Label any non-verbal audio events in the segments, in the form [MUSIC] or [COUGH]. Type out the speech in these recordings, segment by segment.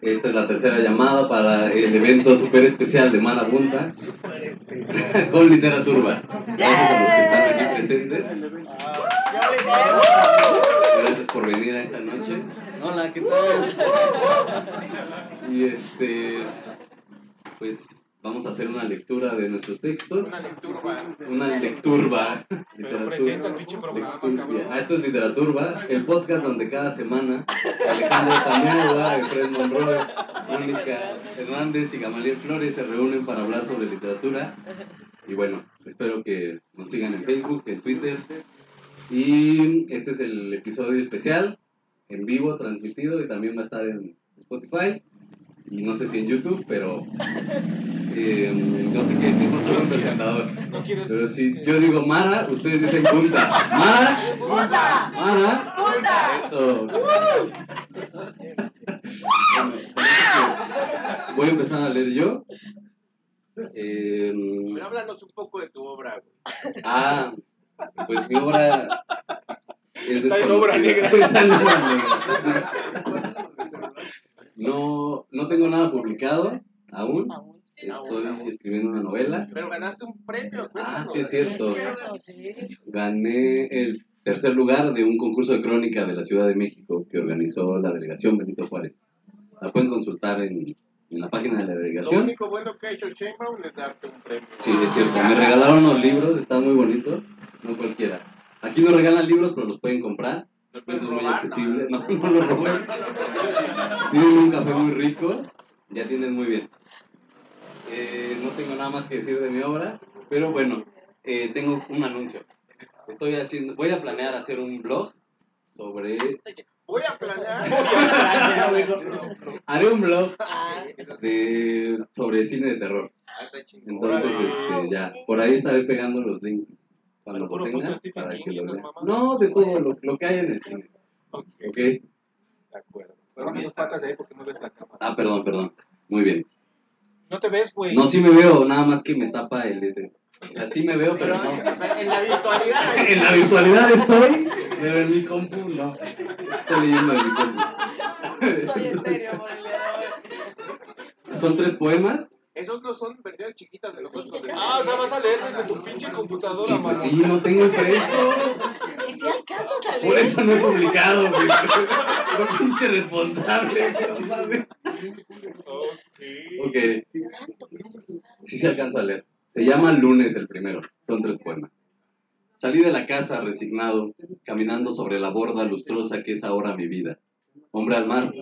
Esta es la tercera llamada para el evento súper especial de Mana Punta [LAUGHS] con Literaturba. Gracias a los que están aquí presentes. Gracias por venir a esta noche. Hola, ¿qué tal? Y este, pues vamos a hacer una lectura de nuestros textos. Una lectura. Una lecturba. Pero presenta el pinche programa, Lecturba. cabrón. Ah, esto es Literaturba, el podcast donde cada semana Alejandro Tamuda, Efred Monroy, Mónica Hernández y Gamaliel Flores se reúnen para hablar sobre literatura. Y bueno, espero que nos sigan en Facebook, en Twitter. Y este es el episodio especial, en vivo, transmitido, y también va a estar en Spotify. Y no sé si en YouTube, pero eh, no sé qué decir porque soy un presentador. No quieres. Pero si yo digo Mara, ustedes dicen Punta. Mara, ¡Puta! Mara, ¡Puta! eso. Bueno, voy a empezar a leer yo. Eh, Pero háblanos un poco de tu obra, güey. ah, pues mi obra es Está en obra negra. [LAUGHS] Está en obra negra. No, no tengo nada publicado aún. Estoy escribiendo una novela. Pero ganaste un premio, Ah, sí es cierto. Gané el tercer lugar de un concurso de crónica de la Ciudad de México que organizó la delegación Benito Juárez. La pueden consultar en, en la página de la Lo delegación. único bueno que ha hecho Sheinbaum es darte un premio. Sí, es cierto. Me regalaron unos libros, están muy bonitos. No cualquiera. Aquí no regalan libros, pero los pueden comprar. Los Eso puedes es muy accesible. No, No, [LAUGHS] no lo robé. Tienen un café muy rico. Ya tienen muy bien. Eh, no tengo nada más que decir de mi obra, pero bueno, eh, tengo un anuncio. Estoy haciendo, voy a planear hacer un blog sobre, Voy a planear. [LAUGHS] haré un blog Ah, de, sobre cine de terror. Ah. Entonces, este, ya, por ahí estaré pegando los links cuando Puro lo puto tenga. Stephen Para que lo vean. No, de todo lo, lo que hay en el cine. Ok, ¿Ok? de acuerdo. Pero baja tus patas de ahí porque no ves la cámara. Ah, perdón, perdón. Muy bien. No te ves, güey. No, sí me veo, nada más que me tapa el ese. O sea, sí me veo, pero Pero no. [LAUGHS] en la virtualidad. [LAUGHS] En la virtualidad estoy, pero en mi compu no. Estoy leyendo en mi compu. soy etéreo por el día de hoy. Son tres poemas. Esos no son versiones chiquitas de nosotros. Ah, o sea, vas a leer desde tu pinche computadora, Sí, pues mano. sí, no tengo impreso. ¿Y si alcanzas a leer? Por eso no he publicado, güey. [LAUGHS] Un pinche responsable. no. Ok, sí se alcanzo a leer. Se llama Lunes el primero. Son tres poemas. Salí de la casa resignado, caminando sobre la borda lustrosa que es ahora mi vida. Hombre al mar,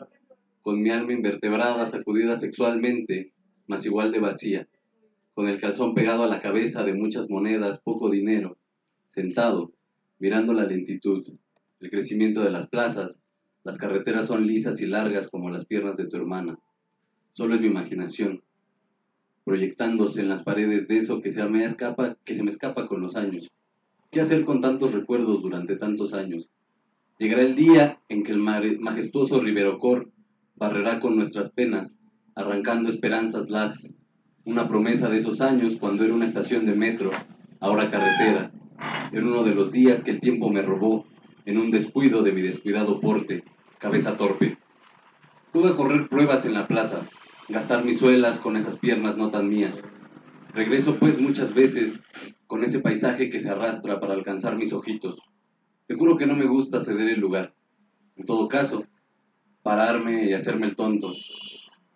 con mi alma invertebrada, sacudida sexualmente, mas igual de vacía, con el calzón pegado a la cabeza de muchas monedas, poco dinero, sentado, mirando la lentitud, el crecimiento de las plazas, las carreteras son lisas y largas como las piernas de tu hermana. Solo es mi imaginación, proyectándose en las paredes de eso que se me escapa, que se me escapa con los años. ¿Qué hacer con tantos recuerdos durante tantos años? Llegará el día en que el majestuoso Riverocor barrerá con nuestras penas, arrancando esperanzas las, una promesa de esos años cuando era una estación de metro, ahora carretera, en uno de los días que el tiempo me robó, en un descuido de mi descuidado porte, cabeza torpe. Pude correr pruebas en la plaza, gastar mis suelas con esas piernas no tan mías. Regreso pues muchas veces con ese paisaje que se arrastra para alcanzar mis ojitos. Te juro que no me gusta ceder el lugar. En todo caso, pararme y hacerme el tonto.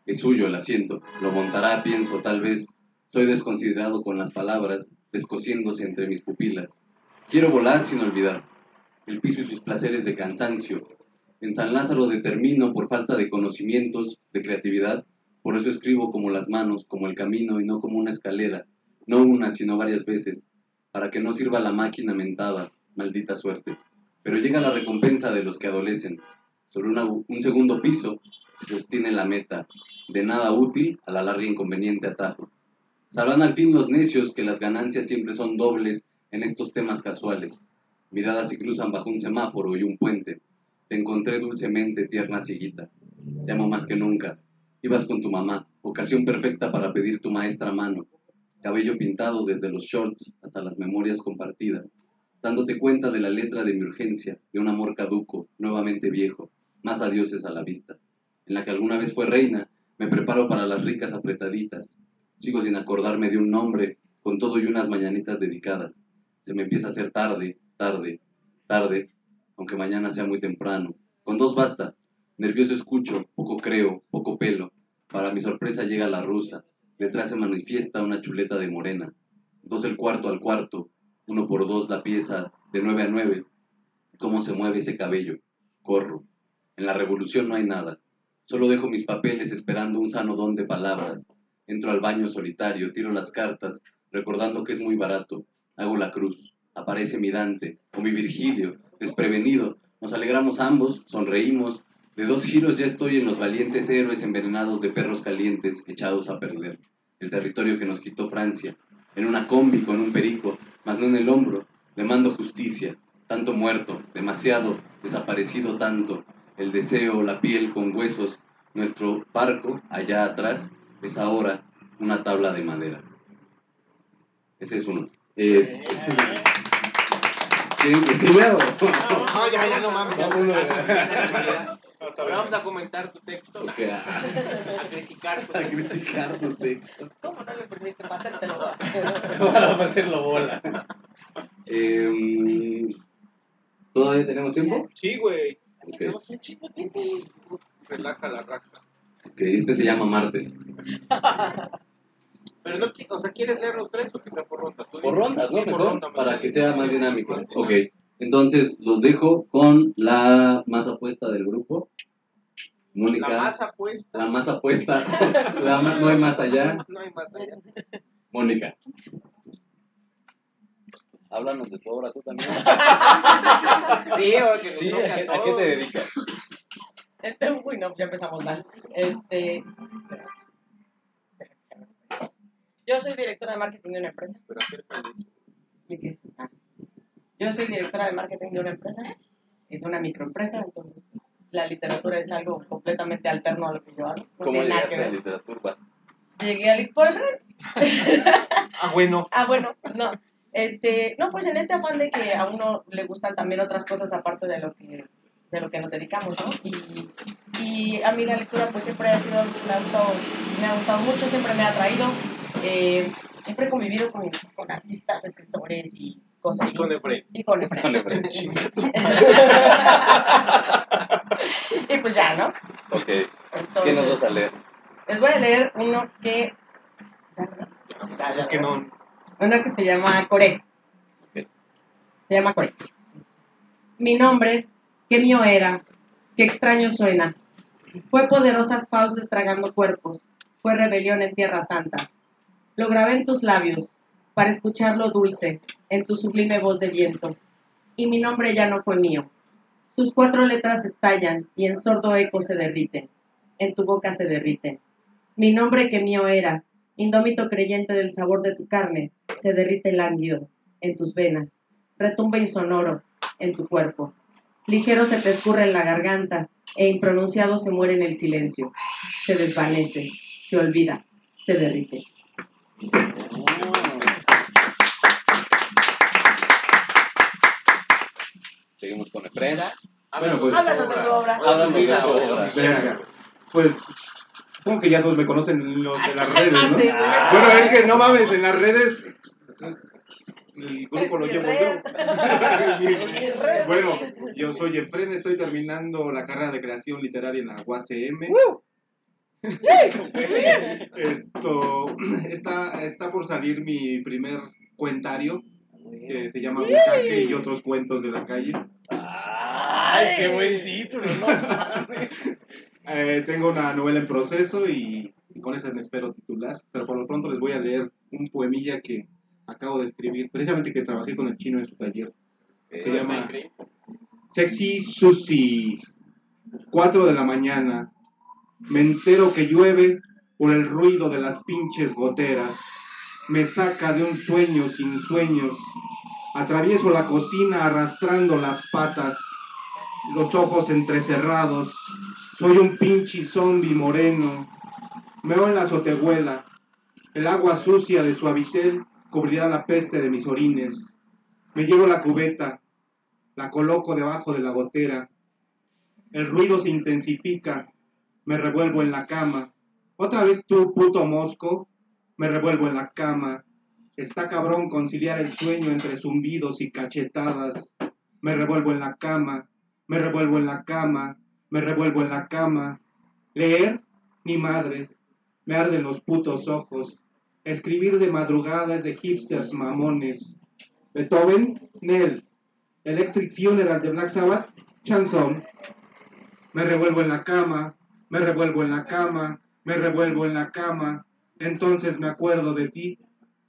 Es suyo el asiento. Lo montará, pienso, tal vez. Soy desconsiderado con las palabras, descosiéndose entre mis pupilas. Quiero volar sin olvidar. El piso y sus placeres de cansancio. En San Lázaro determino por falta de conocimientos, de creatividad. Por eso escribo como las manos, como el camino y no como una escalera. No una, sino varias veces. Para que no sirva la máquina mentada, maldita suerte. Pero llega la recompensa de los que adolecen. Sobre un segundo piso se sostiene la meta, de nada útil a la larga inconveniente atajo. Sabrán al fin los necios que las ganancias siempre son dobles en estos temas casuales. Miradas se cruzan bajo un semáforo y un puente. Te encontré dulcemente, tierna ciguita. Te amo más que nunca. Ibas con tu mamá, ocasión perfecta para pedir tu maestra mano. Cabello pintado desde los shorts hasta las memorias compartidas. Dándote cuenta de la letra de mi urgencia, de un amor caduco, nuevamente viejo, más adioses a la vista. en la que alguna vez fue reina, me preparo para las ricas apretaditas. Sigo sin acordarme de un nombre, con todo y unas mañanitas dedicadas. Se me empieza a hacer tarde, tarde, tarde, aunque mañana sea muy temprano. Con dos basta. Nervioso escucho, poco creo, poco pelo. Para mi sorpresa llega la rusa. Detrás se manifiesta una chuleta de morena. Dos el cuarto al cuarto, uno por dos la pieza, de nueve a nueve. Cómo se mueve ese cabello. Corro. En la revolución no hay nada. Solo dejo mis papeles esperando un sano don de palabras. Entro al baño solitario, tiro las cartas, recordando que es muy barato. Hago la cruz. Aparece mi Dante o mi Virgilio, desprevenido. Nos alegramos ambos, sonreímos. De dos giros ya estoy en los valientes héroes envenenados de perros calientes echados a perder. El territorio que nos quitó Francia. En una combi con un perico, mas no en el hombro. Le mando justicia. Tanto muerto, demasiado, desaparecido tanto. El deseo, la piel con huesos. Nuestro barco, allá atrás, es ahora una tabla de madera. Ese es uno. Es- ¿Quieren que siga o- No, ya, ya, no mames. Ya, Vámonos. ya. Hasta Ahora vamos a comentar tu texto, Ok, a, criticar tu a criticar tu texto. ¿Cómo no le permite pasártelo? Para hacerlo [LAUGHS] bola. [LAUGHS] Em, ¿Todavía tenemos tiempo? Sí, güey. Ok. Tenemos un chingo de tiempo. Relaja la raja. Ok, este se llama Martes. [LAUGHS] Pero no, o sea, ¿quieres leer los tres o que sea por ronda? Por dime. rondas, ¿no? Sí, por Mejor, ronda, para mejor. que sea más dinámico. más Ok, entonces los dejo con la más apuesta del grupo. Mónica. La más apuesta. La más apuesta. [LAUGHS] la más- no hay más allá. No hay más allá. Mónica. Háblanos de tu obra tú también. [LAUGHS] Sí, o que nos Sí, ¿a, a qué- a qué te dedicas? Este, uy, no, ya empezamos mal. Este. Yo soy directora de marketing de una empresa. Pero. ¿Y qué? Ah. Yo soy directora de marketing de una empresa, es de una microempresa, entonces pues, la literatura es algo completamente alterno a lo que yo hago. No ¿Cómo llegaste a literatura? Llegué al por el. Ah, bueno. [LAUGHS] Ah, bueno, no. Este, no, pues en este afán de que a uno le gustan también otras cosas aparte de lo que de lo que nos dedicamos, ¿no? Y, y a mí la lectura pues siempre ha sido, me ha gustado, me ha gustado mucho, siempre me ha atraído. Eh, siempre he convivido con, con artistas, escritores y cosas Y así. con Efraín. Y con Efraín. Con Efraín. y pues ya, ¿no? Ok, ¿qué nos vas a leer? les voy a leer uno que... ¿Ya, no? Ya, ya, Es que no. Uno que se llama Core. Se llama Core. Mi nombre, qué mío era, qué extraño suena. Fue poderosas fauces tragando cuerpos, fue rebelión en Tierra Santa. Lo grabé en tus labios, para escucharlo dulce, en tu sublime voz de viento. Y mi nombre ya no fue mío. Sus cuatro letras estallan y en sordo eco se derriten. En tu boca se derriten. Mi nombre que mío era, indómito creyente del sabor de tu carne, se derrite lánguido en tus venas, retumba insonoro en tu cuerpo. Ligero se te escurre en la garganta e impronunciado se muere en el silencio. Se desvanece, se olvida, se derrite. Seguimos con Efraín. Háblanos pues- de tu Háblanos de tu obra. Háblanos de tu obra. Pues supongo que ya todos me conocen los de las [LAUGHS] redes, ¿no? Bueno, es que no mames, en las redes es- el grupo lo llevo yo. [LAUGHS] Bueno, yo soy Efren, estoy terminando la carrera de creación literaria en la UACM. [LAUGHS] Esto está, está por salir mi primer cuentario que se llama Bucaque y otros cuentos de la calle. ¡Ay, qué buen título! No mames. Eh, tengo una novela en proceso y, y con esa me espero titular, pero por lo pronto les voy a leer un poemilla que acabo de escribir, precisamente que trabajé con el chino en su taller. Se Eso está llama increíble. Sexy Susi, 4 de la mañana. Me entero que llueve por el ruido de las pinches goteras. Me saca de un sueño sin sueños. Atravieso la cocina arrastrando las patas, los ojos entrecerrados. Soy un pinche zombie moreno. Meo en la azotehuela. El agua sucia de su habitel cubrirá la peste de mis orines. Me llevo la cubeta, la coloco debajo de la gotera. El ruido se intensifica. me revuelvo en la cama. Otra vez tú, puto mosco, me revuelvo en la cama. Está cabrón conciliar el sueño entre zumbidos y cachetadas. Me revuelvo en la cama, me revuelvo en la cama, me revuelvo en la cama. Leer, ni madres, me arden los putos ojos. Escribir de madrugadas de hipsters mamones. Beethoven, Nell. Electric Funeral de Black Sabbath, Chanson. Me revuelvo en la cama, me revuelvo en la cama, me revuelvo en la cama. Entonces me acuerdo de ti,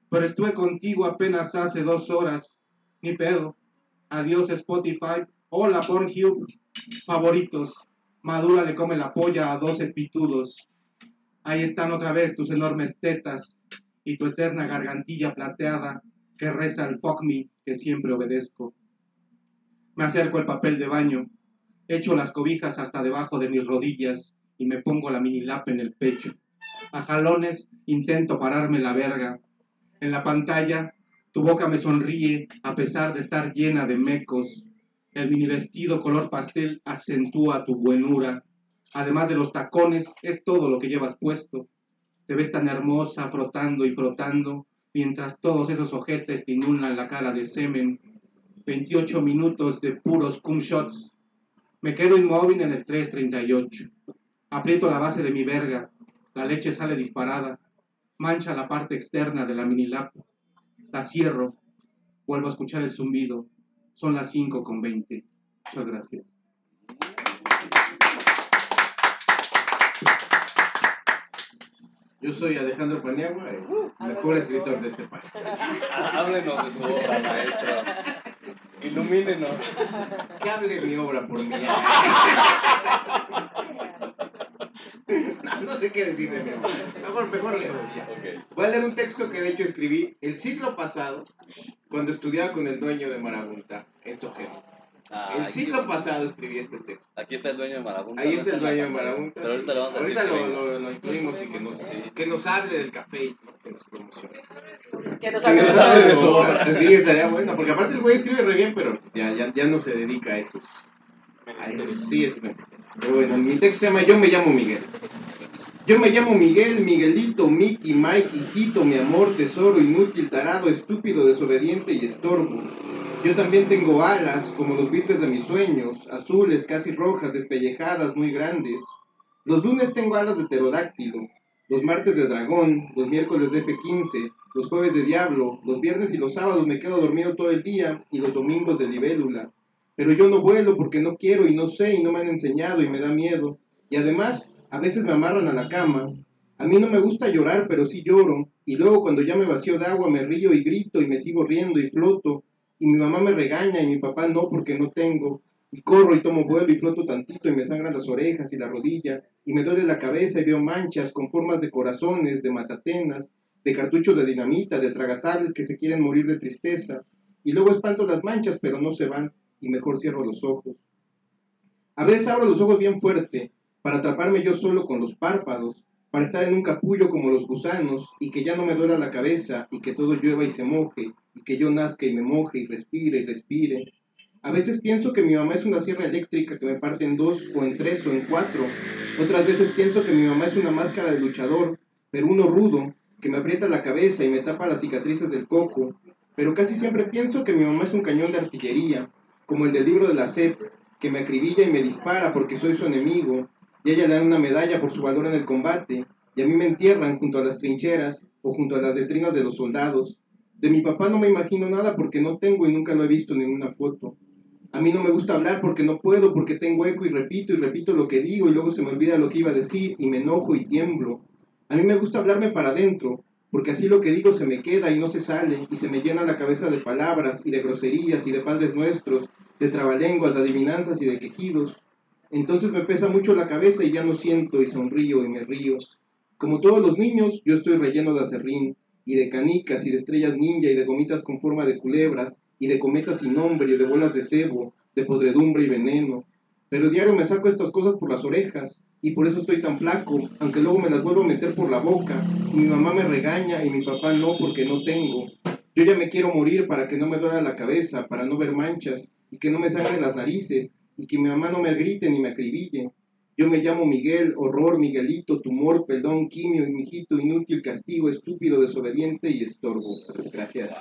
pero estuve contigo apenas hace dos horas. Ni pedo. Adiós Spotify. Hola Pornhub. Favoritos. Madura le come la polla a 12 pitudos. Ahí están otra vez tus enormes tetas y tu eterna gargantilla plateada que reza el fuck me que siempre obedezco. Me acerco el papel de baño, echo las cobijas hasta debajo de mis rodillas y me pongo la mini lap en el pecho. A jalones intento pararme la verga. En la pantalla, tu boca me sonríe a pesar de estar llena de mecos. El mini vestido color pastel acentúa tu buenura. Además de los tacones, es todo lo que llevas puesto. Te ves tan hermosa frotando y frotando, mientras todos esos ojetes te inundan la cara de semen. 28 minutos de puros cum shots. Me quedo inmóvil en el 338. Aprieto la base de mi verga. La leche sale disparada. Mancha la parte externa de la mini lap. La cierro. Vuelvo a escuchar el zumbido. Son las 5 con 20. Muchas gracias. Yo soy Alejandro Paniagua, el mejor escritor de este país. Háblenos de su obra, maestro. Ilumínenos. Que hable mi obra por mí. [LAUGHS] [LAUGHS] No, no sé qué decir de mi obra. Mejor, mejor leo ya. Ok. Voy a leer un texto que de hecho escribí el siglo pasado cuando estudiaba con el dueño de Marabunta, en Tojero. Ah, El aquí- siglo pasado escribí este texto. Aquí está el dueño de Marabunta. Ahí está el dueño de. Marabunta. Pero ahorita le vamos a decir. Ahorita lo, lo, lo incluimos y que nos, Sí. que nos hable del café, ¿no? que nos promocione. Que nos Que nos hable hable de su obra. Sí, estaría bueno, porque aparte el güey escribe re bien, pero ya, ya, ya no se dedica a eso. Sí es Pero bueno, mi texto se llama Yo me llamo Miguel. Yo me llamo Miguel, Miguelito, Mickey, Mike, hijito, mi amor, tesoro, inútil, tarado, estúpido, desobediente y estorbo. Yo también tengo alas, como los buitres de mis sueños, azules, casi rojas, despellejadas, muy grandes. Los lunes tengo alas de pterodáctilo, los martes de dragón, los miércoles de F-15, los jueves de diablo, los viernes y los sábados me quedo dormido todo el día y los domingos de libélula. Pero yo no vuelo porque no quiero y no sé y no me han enseñado y me da miedo. Y además, a veces me amarran a la cama. A mí no me gusta llorar, pero sí lloro. Y luego cuando ya me vacío de agua me río y grito y me sigo riendo y floto. Y mi mamá me regaña y mi papá no porque no tengo. Y corro y tomo vuelo y floto tantito y me sangran las orejas y la rodilla. Y me duele la cabeza y veo manchas con formas de corazones, de matatenas, de cartuchos de dinamita, de tragasables que se quieren morir de tristeza. Y luego espanto las manchas, pero no se van y mejor cierro los ojos. A veces abro los ojos bien fuerte para atraparme yo solo con los párpados, para estar en un capullo como los gusanos y que ya no me duela la cabeza y que todo llueva y se moje y que yo nazca y me moje y respire y respire. A veces pienso que mi mamá es una sierra eléctrica que me parte en dos o en tres o en cuatro. Otras veces pienso que mi mamá es una máscara de luchador, pero uno rudo, que me aprieta la cabeza y me tapa las cicatrices del coco. Pero casi siempre pienso que mi mamá es un cañón de artillería, como el del libro de la SEP, que me acribilla y me dispara porque soy su enemigo, y ella le dan una medalla por su valor en el combate, y a mí me entierran junto a las trincheras o junto a las letrinas de los soldados. De mi papá no me imagino nada porque no tengo y nunca lo he visto en ninguna foto. A mí no me gusta hablar porque no puedo, porque tengo eco y repito y repito lo que digo y luego se me olvida lo que iba a decir y me enojo y tiemblo. A mí me gusta hablarme para adentro, porque así lo que digo se me queda y no se sale y se me llena la cabeza de palabras y de groserías y de padres nuestros, de trabalenguas, de adivinanzas y de quejidos. Entonces me pesa mucho la cabeza y ya no siento y sonrío y me río. Como todos los niños, yo estoy relleno de acerrín y de canicas y de estrellas ninja y de gomitas con forma de culebras y de cometas sin nombre y de bolas de cebo, de podredumbre y veneno. Pero diario me saco estas cosas por las orejas y por eso estoy tan flaco, aunque luego me las vuelvo a meter por la boca mi mamá me regaña y mi papá no porque no tengo. Yo ya me quiero morir para que no me duela la cabeza, para no ver manchas y que no me sangren las narices y que mi mamá no me grite ni me acribille. Yo me llamo Miguel, horror, Miguelito, tumor, perdón, quimio, mijito, inútil, castigo, estúpido, desobediente y estorbo. Gracias.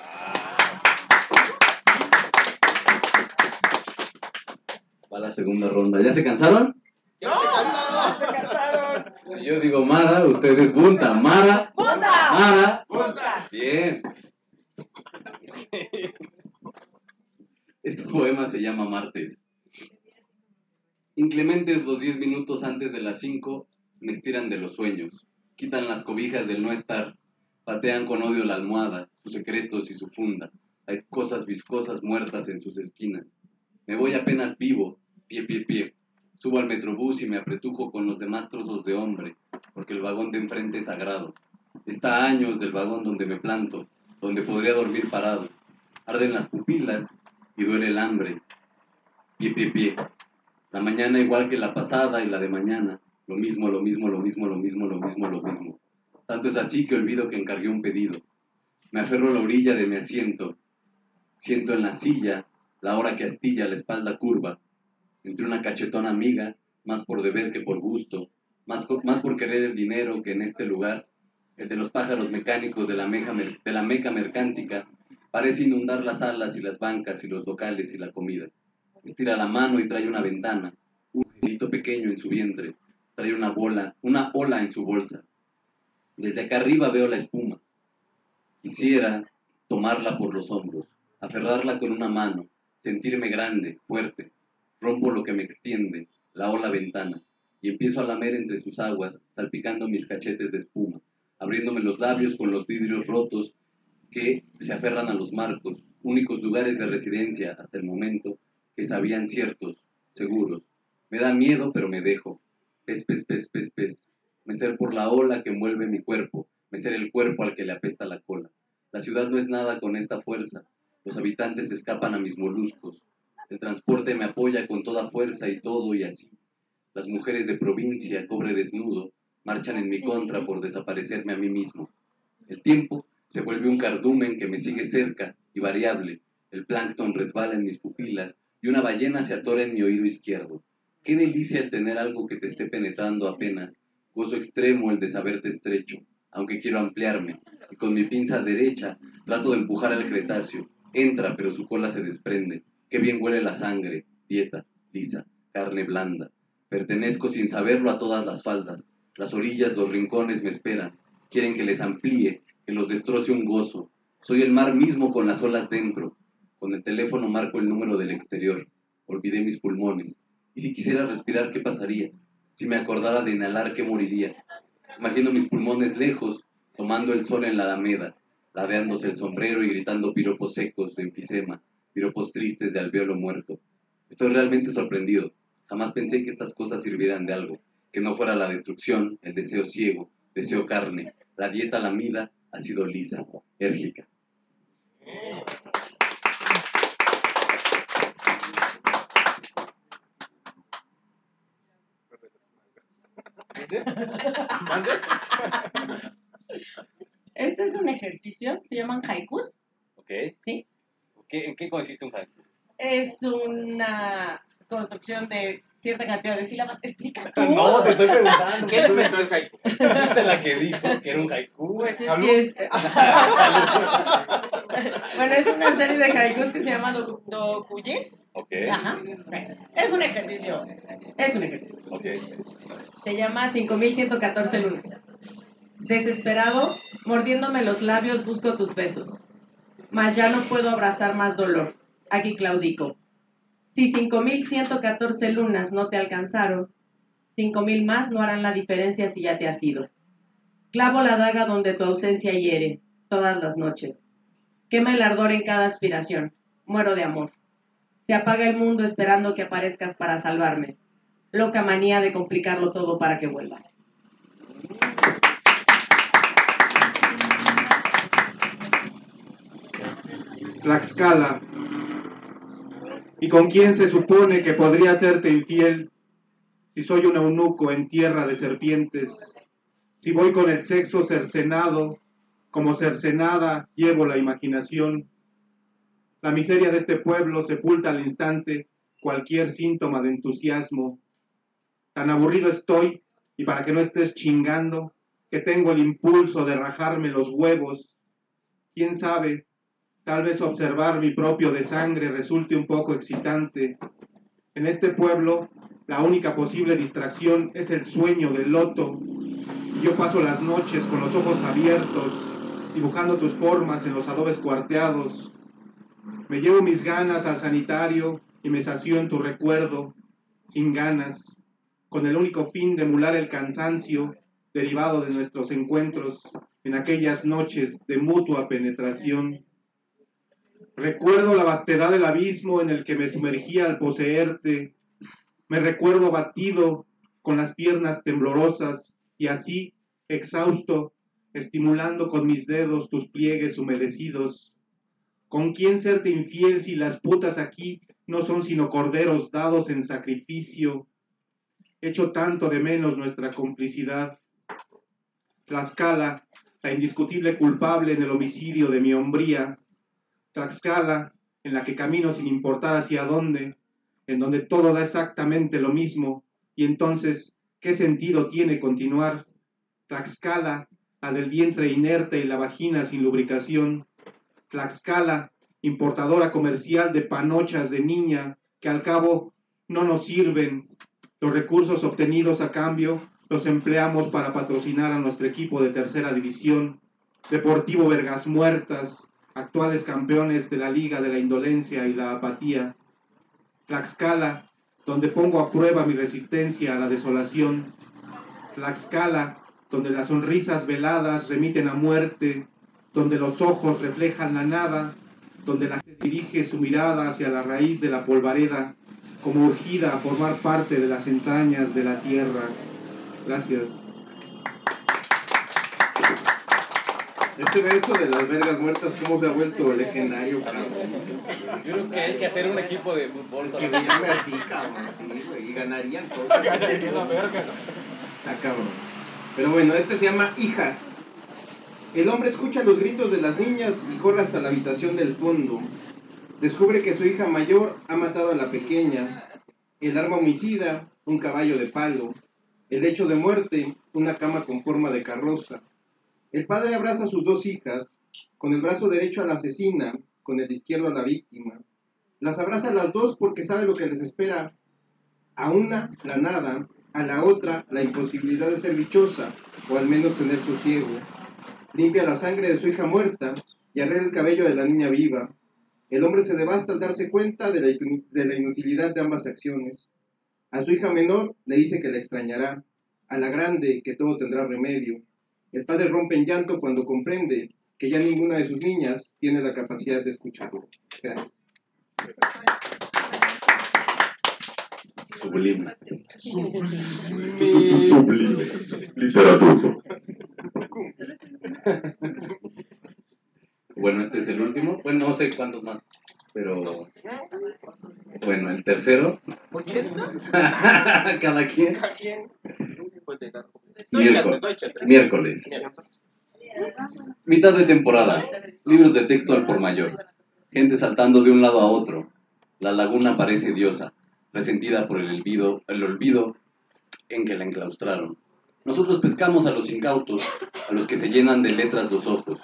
Va la segunda ronda. ¿Ya se cansaron? ¡Ya se cansaron! Se cansaron. Si yo digo Mara, ustedes Bunta. Mara, ¡Punta! Mara. ¡Punta! Bien. Este poema se llama Martes. Inclementes los 10 minutos antes de las 5 me estiran de los sueños, quitan las cobijas del no estar, patean con odio la almohada, sus secretos y su funda. Hay cosas viscosas muertas en sus esquinas. Me voy apenas vivo, pie, pie, pie. Subo al metrobús y me apretujo con los demás trozos de hombre, porque el vagón de enfrente es sagrado. Está a años del vagón donde me planto, donde podría dormir parado. Arden las pupilas y duele el hambre. Pie, pie, pie. La mañana igual que la pasada y la de mañana. Lo mismo, lo mismo, lo mismo, lo mismo, lo mismo, lo mismo. Tanto es así que olvido que encargué un pedido. Me aferro a la orilla de mi asiento. Siento en la silla la hora que astilla la espalda curva. Entre una cachetona amiga, más por deber que por gusto, más, más por querer el dinero que en este lugar, el de los pájaros mecánicos de la, meja de la meca mercántica, parece inundar las salas y las bancas y los locales y la comida. Estira la mano y trae una ventana, un angelito pequeño en su vientre, trae una bola, una ola en su bolsa. Desde acá arriba veo la espuma. Quisiera tomarla por los hombros, aferrarla con una mano, sentirme grande, fuerte. Rompo lo que me extiende, la ola ventana, y empiezo a lamer entre sus aguas, salpicando mis cachetes de espuma, abriéndome los labios con los vidrios rotos que se aferran a los marcos, únicos lugares de residencia hasta el momento que sabían ciertos, seguros. Me da miedo, pero me dejo. Pez, pez, pez, pez, pez. Mecer por la ola que envuelve mi cuerpo, mecer el cuerpo al que le apesta la cola. La ciudad no es nada con esta fuerza. Los habitantes escapan a mis moluscos. El transporte me apoya con toda fuerza y todo y así. Las mujeres de provincia, cobre desnudo, marchan en mi contra por desaparecerme a mí mismo. El tiempo se vuelve un cardumen que me sigue cerca y variable. El plancton resbala en mis pupilas y una ballena se atora en mi oído izquierdo. Qué delicia el tener algo que te esté penetrando apenas. Gozo extremo el de saberte estrecho, aunque quiero ampliarme. Y con mi pinza derecha trato de empujar al cretáceo. Entra, pero su cola se desprende. Qué bien huele la sangre. Dieta, lisa, carne blanda. Pertenezco sin saberlo a todas las faldas. Las orillas, los rincones me esperan. Quieren que les amplíe, que los destroce un gozo. Soy el mar mismo con las olas dentro. Con el teléfono marco el número del exterior. Olvidé mis pulmones. Y si quisiera respirar, ¿qué pasaría? Si me acordara de inhalar, ¿qué moriría? Imagino mis pulmones lejos, tomando el sol en la alameda, ladeándose el sombrero y gritando piropos secos de enfisema, piropos tristes de alveolo muerto. Estoy realmente sorprendido. Jamás pensé que estas cosas sirvieran de algo, que no fuera la destrucción, el deseo ciego, deseo carne. La dieta lamida ha sido lisa, érgica. Este es un ejercicio, se llaman haikus, Ok. ¿sí? ¿Qué, ¿En qué consiste un haiku? Es una construcción de cierta cantidad de sílabas. Explica tú. No, te estoy preguntando. ¿Qué es no es haiku? ¿Fuiste la que dijo que era un haiku? Pues es Salud. que es... [LAUGHS] bueno, es una serie de haikus que se llama doku- Dokuye. Ok. Ajá. Es un ejercicio. Es un ejercicio. Ok. Se llama 5114 lunes. Desesperado, mordiéndome los labios, busco tus besos. Mas ya no puedo abrazar más dolor. Aquí claudico. Si 5114 lunas no te alcanzaron, 5000 más no harán la diferencia si ya te has ido. Clavo la daga donde tu ausencia hiere, todas las noches. Quema el ardor en cada aspiración. Muero de amor. Se apaga el mundo esperando que aparezcas para salvarme. Loca manía de complicarlo todo para que vuelvas. Tlaxcala. ¿Y con quién se supone que podría hacerte infiel si soy un eunuco en tierra de serpientes? Si voy con el sexo cercenado, como cercenada llevo la imaginación. La miseria de este pueblo sepulta al instante cualquier síntoma de entusiasmo. Tan aburrido estoy, y para que no estés chingando, que tengo el impulso de rajarme los huevos. Quién sabe, tal vez observar mi propio de sangre resulte un poco excitante. En este pueblo, la única posible distracción es el sueño del loto. Yo paso las noches con los ojos abiertos, dibujando tus formas en los adobes cuarteados. Me llevo mis ganas al sanitario y me sacio en tu recuerdo, sin ganas, con el único fin de emular el cansancio derivado de nuestros encuentros en aquellas noches de mutua penetración. Recuerdo la vastedad del abismo en el que me sumergía al poseerte. Me recuerdo batido con las piernas temblorosas y así, exhausto, estimulando con mis dedos tus pliegues humedecidos. ¿Con quién serte infiel si las putas aquí no son sino corderos dados en sacrificio? Echo tanto de menos nuestra complicidad. Tlaxcala, la indiscutible culpable en el homicidio de mi hombría. Tlaxcala, en la que camino sin importar hacia dónde, en donde todo da exactamente lo mismo, y entonces, ¿qué sentido tiene continuar? Tlaxcala, la del vientre inerte y la vagina sin lubricación. Tlaxcala, importadora comercial de panochas de niña que al cabo no nos sirven. Los recursos obtenidos a cambio los empleamos para patrocinar a nuestro equipo de tercera división, Deportivo Vergas Muertas, actuales campeones de la Liga de la Indolencia y la Apatía. Tlaxcala, donde pongo a prueba mi resistencia a la desolación. Tlaxcala, donde las sonrisas veladas remiten a muerte, donde los ojos reflejan la nada, donde la gente dirige su mirada hacia la raíz de la polvareda, como urgida a formar parte de las entrañas de la tierra. Gracias. Este verso de las vergas muertas, ¿cómo se ha vuelto legendario, cabrón? Yo creo que hay que hacer un equipo de fútbol. Que se llame así, cabrón, sí, güey, y ganarían todos. [LAUGHS] Sería la verga. Está cabrón. Pero bueno, este se llama Hijas. El hombre escucha los gritos de las niñas y corre hasta la habitación del fondo. Descubre que su hija mayor ha matado a la pequeña. El arma homicida, un caballo de palo. El hecho de muerte, una cama con forma de carroza. El padre abraza a sus dos hijas, con el brazo derecho a la asesina, con el izquierdo a la víctima. Las abraza a las dos porque sabe lo que les espera. A una, la nada, a la otra, la imposibilidad de ser dichosa, o al menos tener sosiego. Limpia la sangre de su hija muerta y arregla el cabello de la niña viva. El hombre se devasta al darse cuenta de la, inutilidad de ambas acciones. A su hija menor le dice que la extrañará, a la grande que todo tendrá remedio. El padre rompe en llanto cuando comprende que ya ninguna de sus niñas tiene la capacidad de escucharlo. Gracias. Sublime. Sublime. Literatura. Bueno, este es el último. Bueno, no sé cuántos más, pero bueno, el tercero. [LAUGHS] Cada quien. ¿A quién? De largo. Miércoles. Miércoles. Mitad de temporada. Libros de texto al por mayor. Gente saltando de un lado a otro. La laguna parece diosa, resentida por el olvido, el olvido en que la enclaustraron. Nosotros pescamos a los incautos, a los que se llenan de letras los ojos.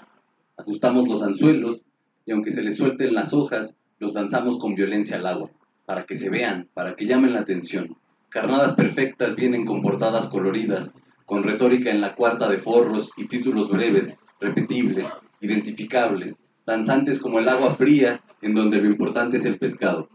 Ajustamos los anzuelos y aunque se les suelten las hojas, los lanzamos con violencia al agua, para que se vean, para que llamen la atención. Carnadas perfectas vienen con portadas coloridas, con retórica en la cuarta de forros y títulos breves, repetibles, identificables, danzantes como el agua fría en donde lo importante es el pescado.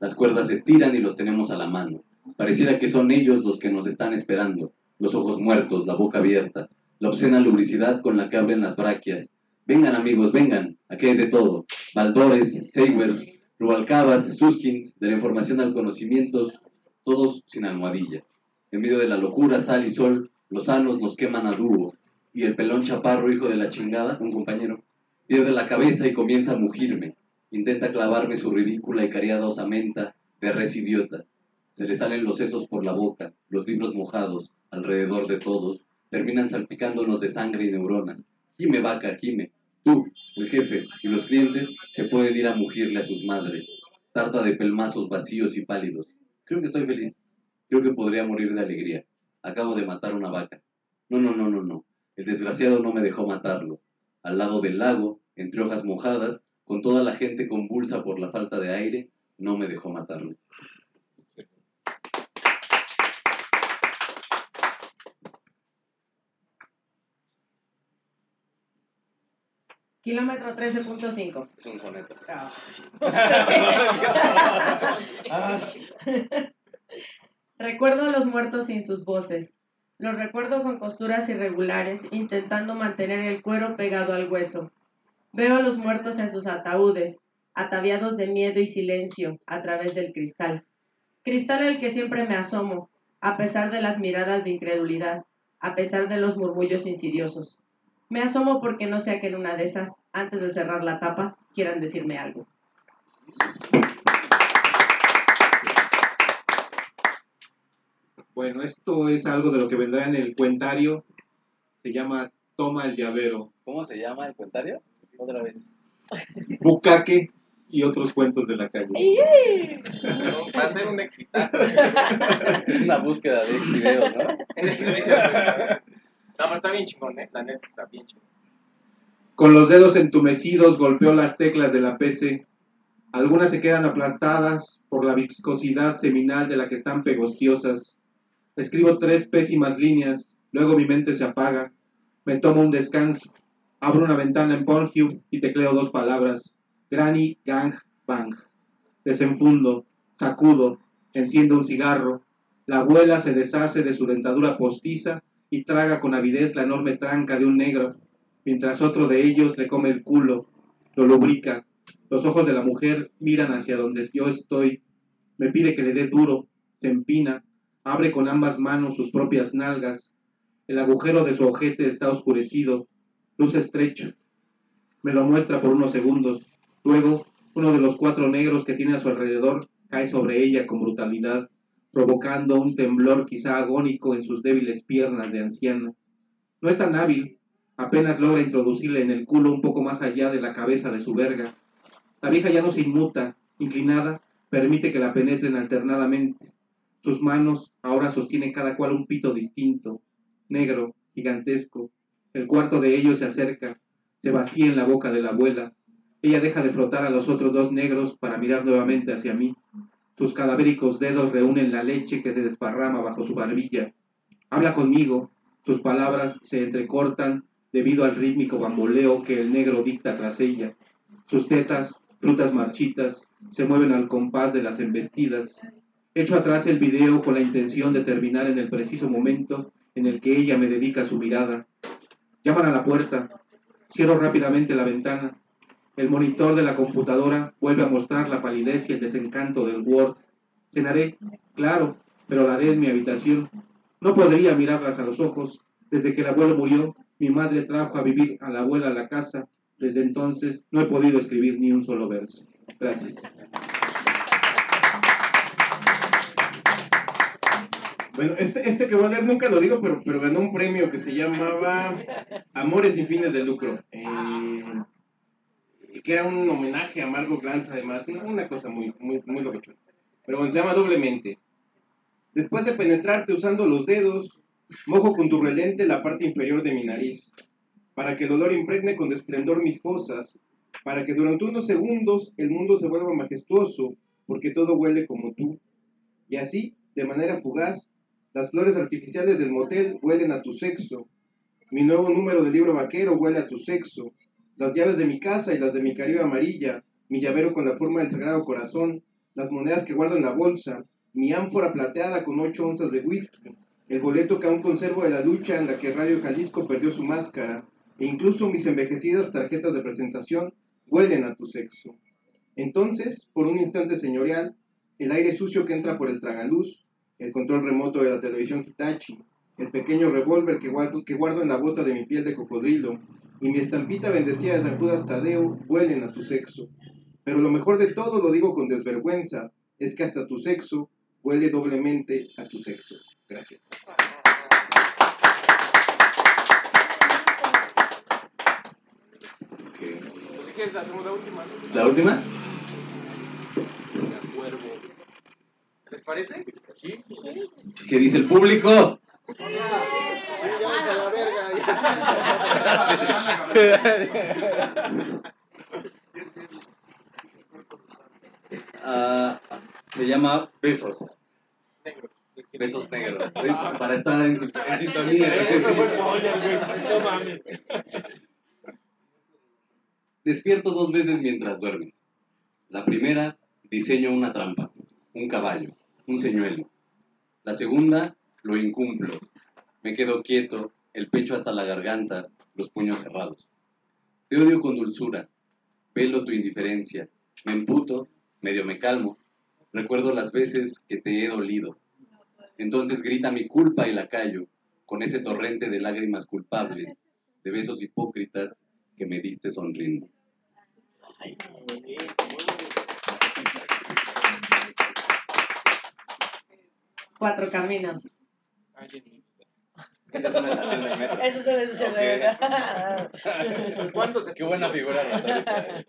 Las cuerdas se estiran y los tenemos a la mano. Pareciera que son ellos los que nos están esperando, los ojos muertos, la boca abierta, la obscena lubricidad con la que abren las braquias. Vengan amigos, vengan, aquí hay de todo. Baldores, Seiwers, Rubalcabas, Suskins, de la información al conocimiento, todos sin almohadilla. En medio de la locura, sal y sol, los sanos nos queman a dúo. Y el pelón chaparro, hijo de la chingada, un compañero, pierde la cabeza y comienza a mugirme. Intenta clavarme su ridícula y cariada osamenta de res idiota. Se le salen los sesos por la boca, los libros mojados, alrededor de todos, terminan salpicándonos de sangre y neuronas. Gime vaca, gime. Tú, el jefe y los clientes se pueden ir a mugirle a sus madres. Tarta de pelmazos vacíos y pálidos. Creo que estoy feliz. Creo que podría morir de alegría. Acabo de matar una vaca. No, no, no, no, no. El desgraciado no me dejó matarlo. Al lado del lago, entre hojas mojadas, con toda la gente convulsa por la falta de aire, no me dejó matarlo. Kilómetro 13.5. Es un soneto. Ah, [LAUGHS] [LAUGHS] Recuerdo a los muertos sin sus voces. Los recuerdo con costuras irregulares, intentando mantener el cuero pegado al hueso. Veo a los muertos en sus ataúdes, ataviados de miedo y silencio, a través del cristal. Cristal al que siempre me asomo, a pesar de las miradas de incredulidad, a pesar de los murmullos insidiosos. Me asomo porque no sea que en una de esas, antes de cerrar la tapa, quieran decirme algo. Bueno, esto es algo de lo que vendrá en el cuentario. Se llama Toma el llavero. ¿Cómo se llama el comentario? Otra vez. Bucaque y otros cuentos de la calle. Va a ser un exitazo. [LAUGHS] Es una búsqueda de ex videos, ¿no? [LAUGHS] No, pero está bien chingón, ¿eh? La neta está bien chingón. Con los dedos entumecidos golpeó las teclas de la PC. Algunas se quedan aplastadas por la viscosidad seminal de la que están pegostiosas. Escribo tres pésimas líneas, luego mi mente se apaga. Me tomo un descanso. Abro una ventana en Pornhub y tecleo dos palabras. Granny Gang Bang. Desenfundo, sacudo, enciendo un cigarro. La abuela se deshace de su dentadura postiza y traga con avidez la enorme tranca de un negro, mientras otro de ellos le come el culo, lo lubrica. Los ojos de la mujer miran hacia donde yo estoy. Me pide que le dé duro, se empina, abre con ambas manos sus propias nalgas. El agujero de su ojete está oscurecido, luz estrecho. Me lo muestra por unos segundos. Luego, uno de los cuatro negros que tiene a su alrededor cae sobre ella con brutalidad, provocando un temblor quizá agónico en sus débiles piernas de anciana. No es tan hábil, apenas logra introducirle en el culo un poco más allá de la cabeza de su verga. La vieja ya no se inmuta, inclinada, permite que la penetren alternadamente. Sus manos ahora sostienen cada cual un pito distinto, negro, gigantesco. El cuarto de ellos se acerca, se vacía en la boca de la abuela. Ella deja de frotar a los otros dos negros para mirar nuevamente hacia mí. Sus cadavéricos dedos reúnen la leche que se desparrama bajo su barbilla. Habla conmigo. Sus palabras se entrecortan debido al rítmico bamboleo que el negro dicta tras ella. Sus tetas, frutas marchitas, se mueven al compás de las embestidas. Echo atrás el video con la intención de terminar en el preciso momento en el que ella me dedica su mirada. Llaman a la puerta. Cierro rápidamente la ventana. El monitor de la computadora vuelve a mostrar la palidez y el desencanto del Word. Cenaré, claro, pero lo haré en mi habitación. No podría mirarlas a los ojos. Desde que el abuelo murió, mi madre trajo a vivir a la abuela a la casa. Desde entonces no he podido escribir ni un solo verso. Gracias. Bueno, este, este que voy a leer nunca lo digo, pero, pero ganó un premio que se llamaba Amores sin fines de lucro. Eh, que era un homenaje a Margot Glantz, además, una, cosa muy, muy, muy. Pero bueno, se llama Doblemente. Después de penetrarte usando los dedos, mojo con tu relente la parte inferior de mi nariz, para que el olor impregne con esplendor mis fosas, para que durante unos segundos el mundo se vuelva majestuoso, porque todo huele como tú. Y así, de manera fugaz, las flores artificiales del motel huelen a tu sexo. Mi nuevo número de libro vaquero huele a tu sexo. Las llaves de mi casa y las de mi Caribe amarilla, mi llavero con la forma del Sagrado Corazón, las monedas que guardo en la bolsa, mi ánfora plateada con ocho onzas de whisky, el boleto que aún conservo de la lucha en la que Radio Jalisco perdió su máscara, e incluso mis envejecidas tarjetas de presentación huelen a tu sexo. Entonces, por un instante señorial, el aire sucio que entra por el tragaluz, el control remoto de la televisión Hitachi, el pequeño revólver que guardo, que guardo en la bota de mi piel de cocodrilo, y mi estampita bendecida de San Judas Tadeo huelen a tu sexo. Pero lo mejor de todo, lo digo con desvergüenza, es que hasta tu sexo huele doblemente a tu sexo. Gracias. Pues si quieres, hacemos la última. ¿La última? ¿Les parece? ¿Qué dice el público? Llévense Ah, se llama Besos. Besos negros. ¿sí? Para estar en, en sintonía. Eso fue spoiler, güey. No mames. Despierto dos veces mientras duermes. La primera, diseño una trampa, un caballo, un señuelo. La segunda, lo incumplo. Me quedo quieto, el pecho hasta la garganta, los puños cerrados. Te odio con dulzura, velo tu indiferencia. Me emputo, medio me calmo. Recuerdo las veces que te he dolido. Entonces grita mi culpa y la callo, con ese torrente de lágrimas culpables, de besos hipócritas que me diste sonriendo. Cuatro caminos. Esa es una estación del metro. Eso se me sucede, Ok. ¿verdad? [LAUGHS] ¿Cuándo se Qué buena figura.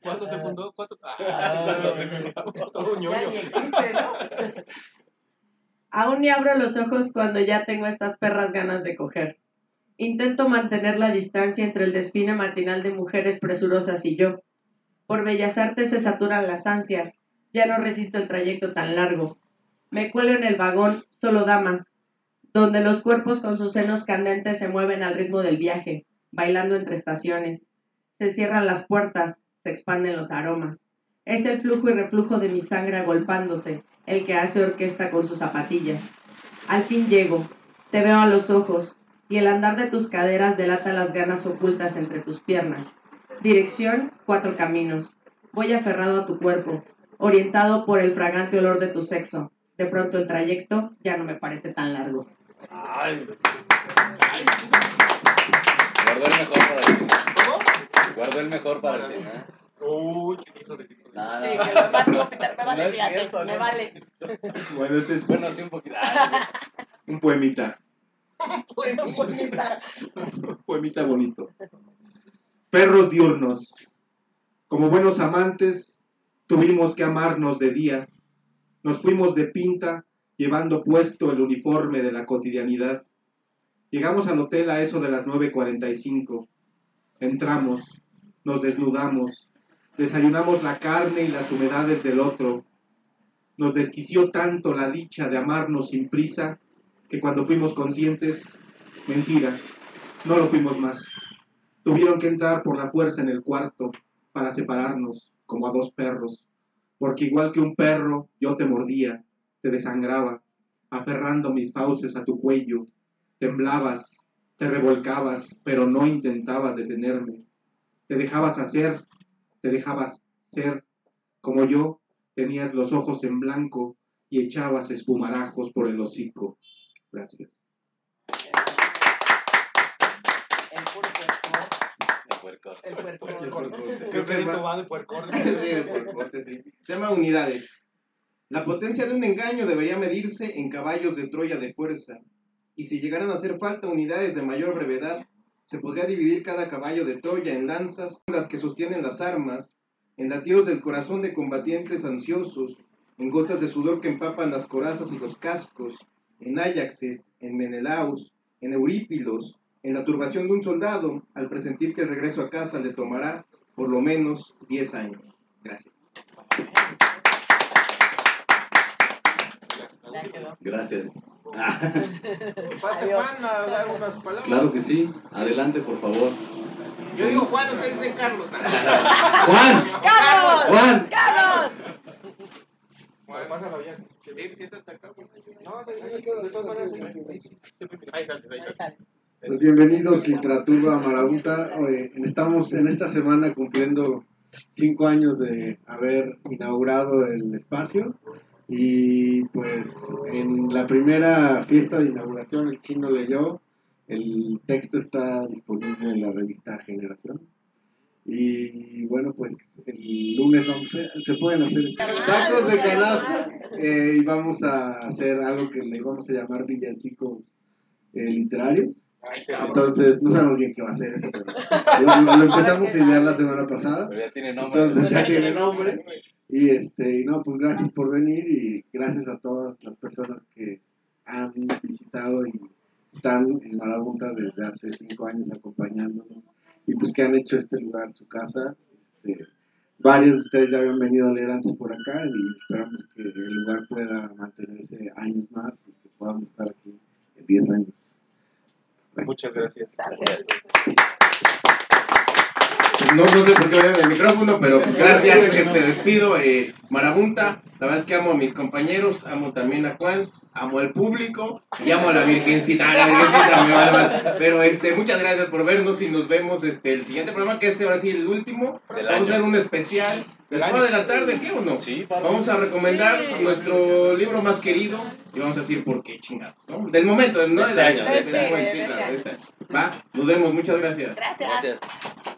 ¿Cuándo se fundó? ¿Cuánto? ¿Cuándo se Todo Ya ñoño. existe, ¿no? [LAUGHS] Aún ni abro los ojos cuando ya tengo estas perras ganas de coger. Intento mantener la distancia entre el desfile matinal de mujeres presurosas y yo. Por bellas artes se saturan las ansias. Ya no resisto el trayecto tan largo. Me cuelo en el vagón, solo damas, donde los cuerpos con sus senos candentes se mueven al ritmo del viaje, bailando entre estaciones. Se cierran las puertas, se expanden los aromas. Es el flujo y reflujo de mi sangre agolpándose, el que hace orquesta con sus zapatillas. Al fin llego, te veo a los ojos, y el andar de tus caderas delata las ganas ocultas entre tus piernas. Dirección, cuatro caminos. Voy aferrado a tu cuerpo, orientado por el fragante olor de tu sexo. De pronto el trayecto ya no me parece tan largo. Guardó el mejor para final. ¿Cómo? Guardó el mejor para el final. Uy, qué quiso decir. No, Sí, no. que lo más me No vale, es fíjate, cierto, me no. vale. Bueno, este es Bueno, sí, un poquito. Ah, un poemita. [LAUGHS] Un poquito. Un poemita bonito. Perros diurnos. Como buenos amantes, tuvimos que amarnos de día. Nos fuimos de pinta, llevando puesto el uniforme de la cotidianidad. Llegamos al hotel a eso de las 9.45. Entramos, nos desnudamos, desayunamos la carne y las humedades del otro. Nos desquició tanto la dicha de amarnos sin prisa que cuando fuimos conscientes, mentira, no lo fuimos más. Tuvieron que entrar por la fuerza en el cuarto para separarnos como a dos perros, porque igual que un perro yo te mordía, te desangraba, aferrando mis fauces a tu cuello, temblabas, te revolcabas, pero no intentabas detenerme. Te dejabas hacer, te dejabas ser, como yo, tenías los ojos en blanco y echabas espumarajos por el hocico. Gracias. El puerco. de puerco. El puerco. Creo que esto va de puercorre. [LAUGHS] Sí, de puercote, sí. Se llama unidades. La potencia de un engaño debería medirse en caballos de Troya de fuerza. Y si llegaran a hacer falta unidades de mayor brevedad, se podría dividir cada caballo de Troya en lanzas, las que sostienen las armas, en latidos del corazón de combatientes ansiosos, en gotas de sudor que empapan las corazas y los cascos, en Áyaxes, en Menelaus, en Eurípilos, en la turbación de un soldado, al presentir que el regreso a casa le tomará por lo menos 10 años. Gracias. Ya quedó. Gracias. Que pase Adiós. Juan a dar unas palabras. Claro que sí. Adelante, por favor. Yo digo Juan, ustedes dicen Carlos. [LAUGHS] Juan, ¡Carlos! Juan. ¡Carlos! Bueno, pásalo ya. Sí, siéntate acá. No, de, todas maneras. Ahí ahí sales. Pues Literatura Marabunta. Oye, estamos en esta semana cumpliendo cinco años de haber inaugurado el espacio y pues en la primera fiesta de inauguración el chino leyó, el texto está disponible en la revista Generación y bueno pues el lunes vamos a- se pueden hacer tacos de canasta eh, y vamos a hacer algo que le vamos a llamar villancicos eh, literarios entonces, no sabemos bien qué va a ser eso, pero lo, lo- empezamos a idear la semana pasada. Pero ya tiene nombre. Entonces ya tiene nombre. Y este, y no, pues gracias por venir y gracias a todas las personas que han visitado y están en Marabunta desde hace cinco años acompañándonos y pues que han hecho este lugar su casa. Este, varios de ustedes ya habían venido a leer antes por acá y esperamos que el lugar pueda mantenerse años más y que podamos estar aquí en 10 años. Muchas gracias. Gracias. No, no sé por qué me el micrófono, pero pues, gracias, que te despido. Eh, Marabunta, la verdad es que amo a mis compañeros, amo también a Juan, amo al público y amo a la Virgencita. a la Virgencita me. Pero este, muchas gracias por vernos y nos vemos este, el siguiente programa, que es ahora sí el último. Del Vamos a hacer un especial. Después de la tarde, ¿qué o no? Sí. Vamos a recomendar nuestro libro más querido y vamos a decir por qué chingados, ¿no? Del momento, ¿no? De este año, de de de nos vemos, muchas gracias. Gracias. Gracias.